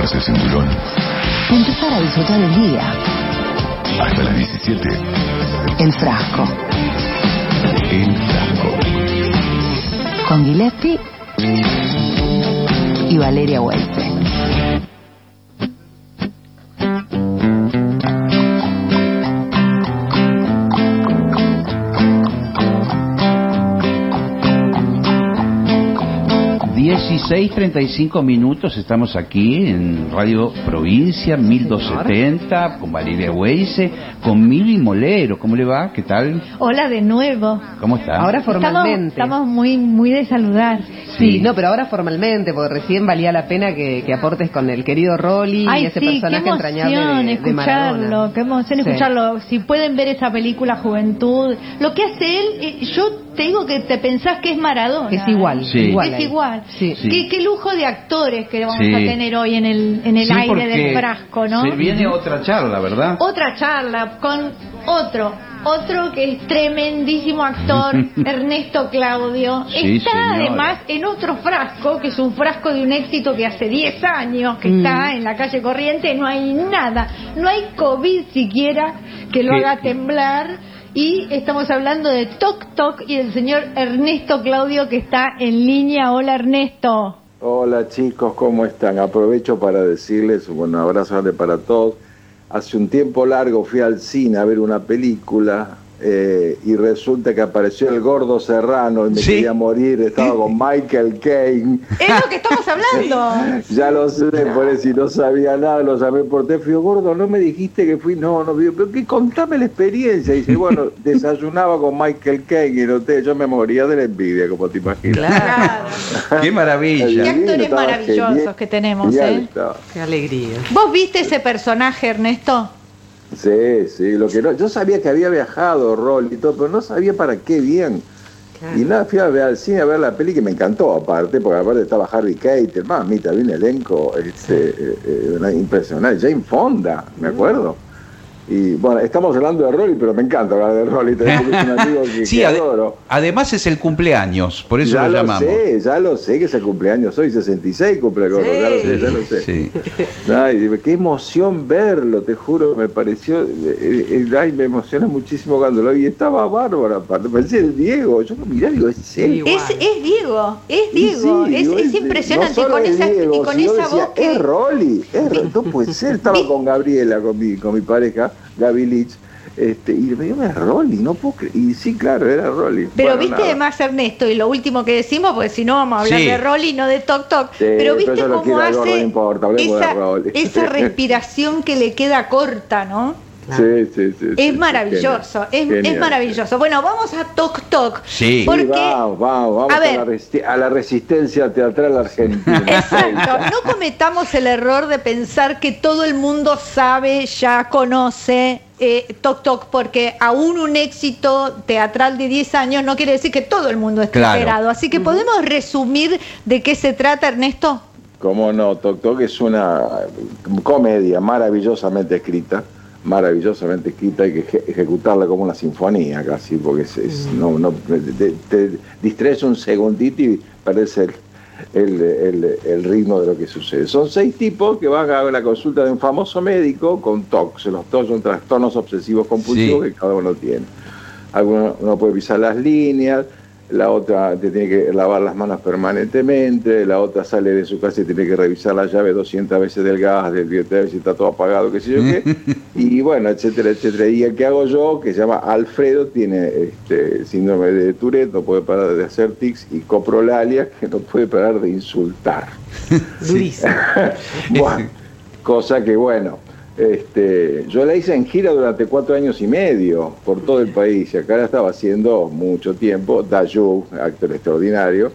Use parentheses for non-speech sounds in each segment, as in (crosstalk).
bajarse el cinturón. Empezar a disfrutar el día. Hasta las 17. El frasco. El frasco. Con Gillespie y Valeria Huelpe. Cinco minutos, estamos aquí en Radio Provincia 1270 con Valeria Weise, con Mili Molero. ¿Cómo le va? ¿Qué tal? Hola de nuevo. ¿Cómo está? Ahora formalmente. Estamos, muy muy de saludar. Sí. no, pero ahora formalmente, porque recién valía la pena que, aportes con el querido Rolly y ese personaje entrañable de, escucharlo, Qué emoción escucharlo. Si pueden ver esa película Juventud, lo que hace él, eh, yo te digo que te pensás que es Maradona. Es igual, igual es igual. ¿Qué, lujo de actores que vamos a tener hoy en el, en el aire del frasco, ¿no? Se viene otra charla, ¿verdad? Otra charla con otro, otro que es tremendísimo actor, (laughs) Ernesto Claudio. está además en otro frasco, que es un frasco de un éxito que hace 10 años que está mm. en la calle Corriente, no hay nada, no hay COVID siquiera que lo haga temblar y estamos hablando de Tok Tok y el señor Ernesto Claudio que está en línea. Hola Ernesto. Hola chicos, ¿cómo están? Aprovecho para decirles un abrazo para todos. Hace un tiempo largo fui al cine a ver una película eh, y resulta que apareció el gordo serrano y me quería morir, estaba con Michael Caine. Es lo que estamos hablando. (laughs) ya lo sé, por eso si no sabía nada, lo llamé por teléfono. Gordo, no me dijiste que fui, no, no, pero que contame la experiencia. Y dice, (laughs) bueno, desayunaba con Michael Caine en hotel, yo me moría de la envidia, como te imaginas. Claro. Qué maravilla. Qué actores maravillosos que tenemos, ¿eh? Qué alegría. ¿Vos viste ese personaje, Ernesto? Sí, sí, lo que no, yo sabía que había viajado Rol y todo, pero no sabía para qué bien. Y nada, fui a ver al cine a ver la peli que me encantó aparte, porque aparte estaba Harry Keitel, mamita, vi un elenco este, eh, eh, impresionante, Jane Fonda, me acuerdo. Y bueno, estamos hablando de Rolly, pero me encanta hablar de Rolly. Tenemos un (laughs) amigo que, sí, adoro. Además es el cumpleaños, por eso ya lo, llamamos. Sé, ya lo sé que es el cumpleaños hoy, 66 cumpleaños, sí. ya lo sé, ya lo sé. Sí. (laughs) Ay, qué emoción verlo, te juro, me pareció. Eh, eh, ay, me emociona muchísimo cuando lo vi. Estaba bárbaro, aparte. Parecía el Diego. Yo mirá, digo, es él. Es, es Diego, es Diego. es, es, impresionante. con esa, y con esa voz. Es Rolly, es, (laughs) no puede ser. Estaba con Gabriela, con mi, con mi pareja Gaby Lich, este, y me dijo, era Rolly, no puedo creer. Y sí, claro, era Rolly. Pero viste además Ernesto, y lo último que decimos, porque si no vamos a hablar de Rolly, no de Toc Toc, pero viste cómo hace esa, esa (laughs) respiración que le queda corta, ¿no? Sí, sí, sí. Es maravilloso, es, maravilloso. Bueno, vamos a Toc Toc. Sí. Porque, vamos, vamos, vamos a, la resistencia teatral argentina. (laughs) Exacto. No cometamos el error de pensar que todo el mundo sabe, ya conoce eh, Toc Toc, porque aún un éxito teatral de 10 años no quiere decir que todo el mundo esté esperado. Así que podemos resumir de qué se trata, Ernesto. Cómo no, Toc Toc es una comedia maravillosamente escrita maravillosamente escrita, hay que ejecutarla como una sinfonía casi, porque es, no, no, te, distraes un segundito y parece el, el, ritmo de lo que sucede. Son seis tipos que van a la consulta de un famoso médico con TOC, los TOC son trastornos obsesivos compulsivos que cada uno tiene. Alguno no puede pisar las líneas, la otra te tiene que lavar las manos permanentemente, la otra sale de su casa y tiene que revisar la llave 200 veces del gas, del billete, si está todo apagado, qué sé yo qué, (laughs) y bueno, etcétera, etcétera. Y el que hago yo, que se llama Alfredo, tiene este, síndrome de Tourette, no puede parar de hacer tics, y coprolalia, que no puede parar de insultar. (laughs) (laughs) cosa que bueno, este, yo la hice en gira durante cuatro años y medio por todo el país y acá la estaba haciendo mucho tiempo. Dayu, actor extraordinario,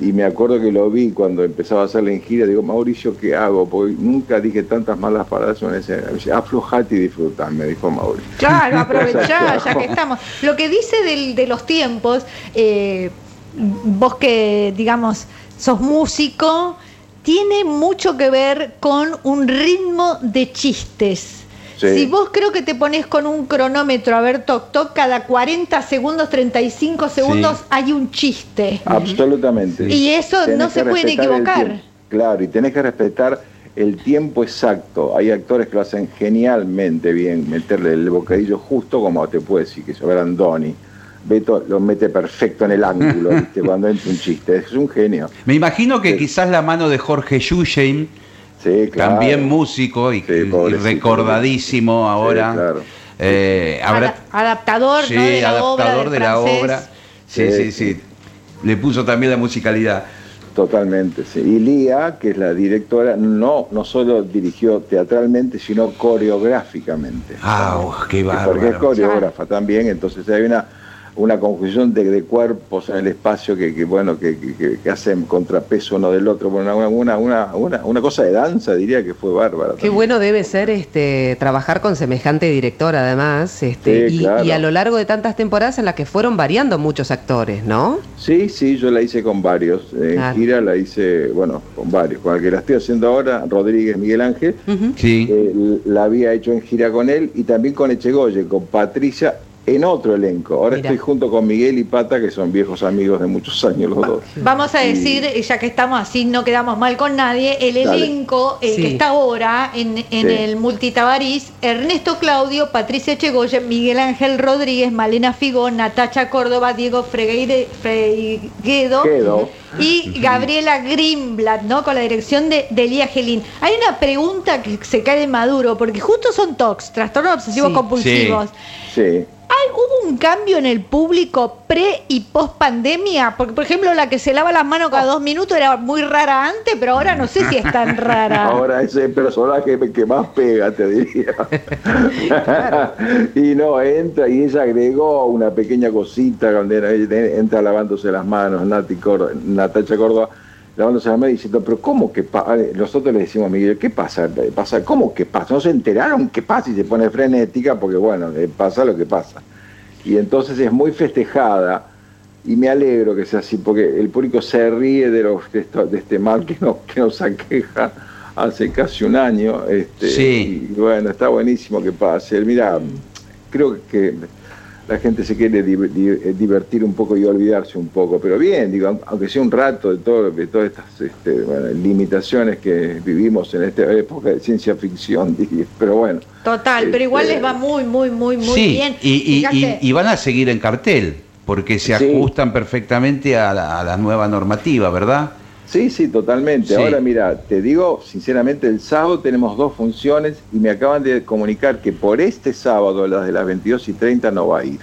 y me acuerdo que lo vi cuando empezaba a hacerla en gira. Digo, Mauricio, ¿qué hago? Porque nunca dije tantas malas palabras en ese. Aflojate y disfrutar, me dijo Mauricio. Claro, (laughs) aprovechá, ya que estamos. Lo que dice de los tiempos, eh, vos que, digamos, sos músico tiene mucho que ver con un ritmo de chistes. Si vos creo que te pones con un cronómetro a ver toc toc, cada 40 segundos, 35 segundos hay un chiste. Absolutamente. Y eso no se puede equivocar. Claro, y tenés que respetar el tiempo exacto. Hay actores que lo hacen genialmente bien, meterle el bocadillo justo, como te puede decir que sobre Andoni. Beto lo mete perfecto en el ángulo, (laughs) ¿viste? cuando entra un chiste. Es un genio. Me imagino que quizás la mano de Jorge Yusheim, también músico y, recordadísimo ahora. Eh, adaptador, de la adaptador obra de la obra. Sí, sí, sí, Le puso también la musicalidad. Totalmente, sí. Y Lía, que es la directora, no, no solo dirigió teatralmente, sino coreográficamente. Ah, qué bárbaro. Porque es coreógrafa también, entonces hay una una conjunción de, cuerpos en el espacio que, bueno que, hacen contrapeso uno del otro. Una, una, una, una, cosa de danza diría que fue bárbara qué bueno debe ser este trabajar con semejante director además este y, a lo largo de tantas temporadas en las que fueron variando muchos actores no sí sí yo la hice con varios. En gira la hice bueno con varios. Con el que la estoy haciendo ahora Rodríguez Miguel Ángel. Sí. Eh, la había hecho en gira con él y también con Echegoye con Patricia en otro elenco. Ahora estoy junto con Miguel y Pata, que son viejos amigos de muchos (laughs) años los dos. Vamos a decir, ya que estamos así, no quedamos mal con nadie, el elenco eh, que está ahora en, el Multitabarís, Ernesto Claudio, Patricia Chegoyen, Miguel Ángel Rodríguez, Malena Figón, Natacha Córdoba, Diego Freguedo y Gabriela Grimblatt, ¿no? Con la dirección de, de Elía Gelín. Hay una pregunta que se cae de maduro, porque justo son TOCs, trastornos obsesivos compulsivos. sí. ¿Hubo un cambio en el público pre y post pandemia? Porque, por ejemplo, la que se lava las manos cada dos minutos era muy rara antes, pero ahora no sé si es tan rara. (laughs) Ahora es el personaje que más pega, te diría. (laughs) y no, entra y ella agregó una pequeña cosita donde entra lavándose las manos, Nati Córdoba, Natacha Córdoba lavándose las manos diciendo, pero ¿cómo que pasa? Nosotros le decimos a Miguel, ¿qué pasa? pasa? ¿Cómo que pasa? ¿No se enteraron qué pasa? Y se pone frenética porque, bueno, pasa lo que pasa y entonces es muy festejada y me alegro que sea así porque el público se ríe de, los, de, este mal que nos, que nos aqueja hace casi un año este, sí. y bueno, está buenísimo que pase. Mira, creo que la gente se quiere eh, divertir un poco y olvidarse un poco, pero bien, digo, aunque sea un rato de, todo, de todas estas este, limitaciones que vivimos en esta época de ciencia ficción, (laughs) pero bueno. Total, pero igual les va muy, muy, muy, muy bien. Y, y, y, van a seguir en cartel, porque se ajustan perfectamente a la nueva normativa, ¿verdad? Sí, sí, totalmente. Ahora mira, te digo sinceramente, el sábado tenemos dos funciones y me acaban de comunicar que por este sábado, las de las 22 y 30, no va a ir.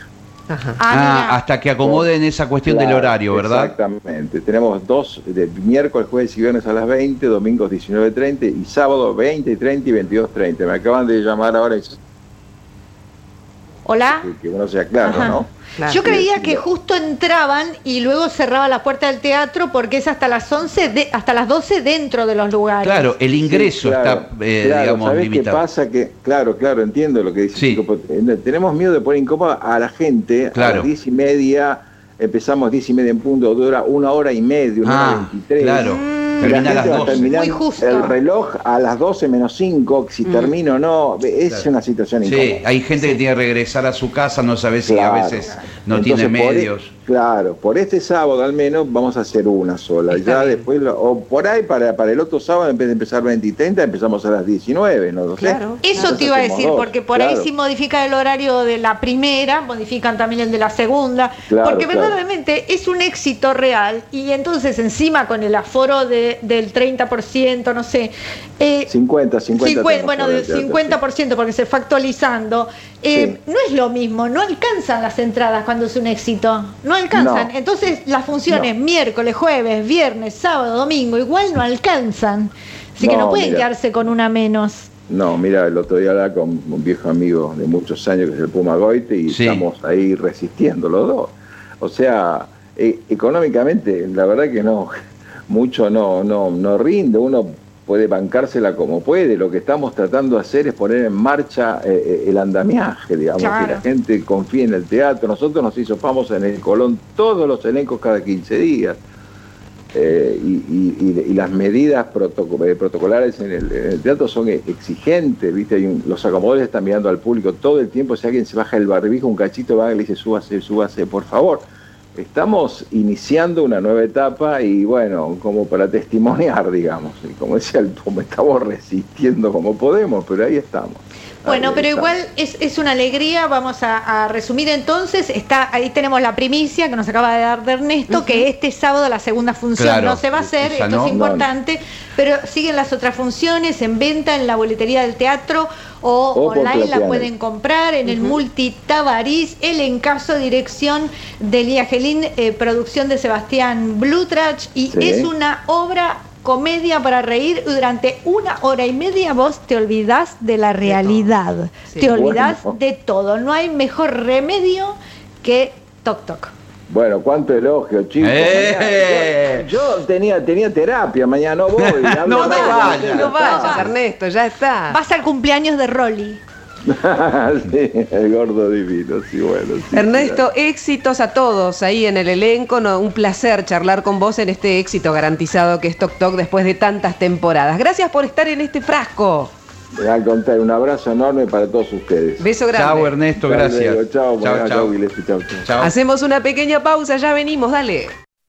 Ajá. Ah, hasta que acomoden esa cuestión del horario, ¿verdad? Exactamente. Tenemos dos, de miércoles, jueves y viernes a las 20, domingos 19.30 y sábado 20 y 30 y 22.30. Me acaban de llamar ahora y... Hola. Que, uno sea claro, ¿no? Yo creía que justo entraban y luego cerraba la puerta del teatro porque es hasta las 11 de, hasta las 12 dentro de los lugares. Claro, el ingreso está eh, digamos ¿sabés qué pasa que claro, claro, entiendo lo que dice. Eh, tenemos miedo de poner incómoda a la gente a las 10 y media empezamos 10 y media en punto, dura una hora y media, una hora ah, 23. Claro. Termina a las 12. Muy justo. El reloj a las 12 menos 5, si mm. termino o no, es una situación incómoda. Sí, hay gente que tiene que regresar a su casa, no sabe si a veces no tiene e- medios. claro, por este sábado al menos vamos a hacer una sola. ya después, o por ahí para, para el otro sábado, en vez de empezar 20 y 30, empezamos a las 19, no lo sé. Eso te iba a decir, porque por ahí si modifican el horario de la primera, modifican también el de la segunda, porque verdaderamente es un éxito real y entonces encima con el aforo de del 30%, no sé. Eh, 50, 50. bueno, del 50% porque se fue actualizando. Eh, no es lo mismo, no alcanzan las entradas cuando es un éxito. No alcanzan. Entonces las funciones miércoles, jueves, viernes, sábado, domingo, igual no alcanzan. Así que no pueden quedarse con una menos. No, mira, el otro día hablaba con un viejo amigo de muchos años que es el Puma Goite y estamos ahí resistiendo los dos. O sea, e, económicamente, la verdad que no, mucho no, no, no rinde, uno puede bancársela como puede, lo que estamos tratando de hacer es poner en marcha eh, eh, el andamiaje, digamos, que la gente confíe en el teatro, nosotros nos hizo famosos en el Colón todos los elencos cada 15 días. Eh, y, las medidas protocolares en el, teatro son exigentes, ¿viste? los acomodadores están mirando al público todo el tiempo, si alguien se baja el barbijo un cachito, va y le dice, súbase, súbase, por favor estamos iniciando una nueva etapa y bueno, como para testimoniar, (laughs) digamos. Y como decía el me estamos resistiendo como podemos, pero ahí estamos. Bueno, pero igual es, una alegría, vamos a, resumir entonces, está ahí tenemos la primicia que nos acaba de dar de Ernesto, que este sábado la segunda función no se va a hacer, esto es importante, pero siguen las otras funciones en venta en la boletería del teatro o, online la pueden comprar en el Multi Tabarís, el encaso dirección de Lía Gelín, eh, producción de Sebastián Blutrach y es una obra comedia para reír durante una hora y media vos te olvidás de la realidad, te olvidás de todo. No hay mejor remedio que Toc Toc. Bueno, cuánto elogio, chicos. Eh. Yo, tenía, tenía terapia, mañana (laughs) no voy. no, no, vayas, no vayas, Ernesto, ya está. Vas al cumpleaños de Rolly. (laughs) sí, el gordo divino, sí, bueno. Ernesto, éxitos a todos ahí en el elenco. un placer charlar con vos en este éxito garantizado que es Tok Tok después de tantas temporadas. Gracias por estar en este frasco. Al contar, un abrazo enorme para todos ustedes. Beso grande. Chao, Ernesto, gracias. Chao, chao, chao. chao. Hacemos una pequeña pausa, ya venimos, dale.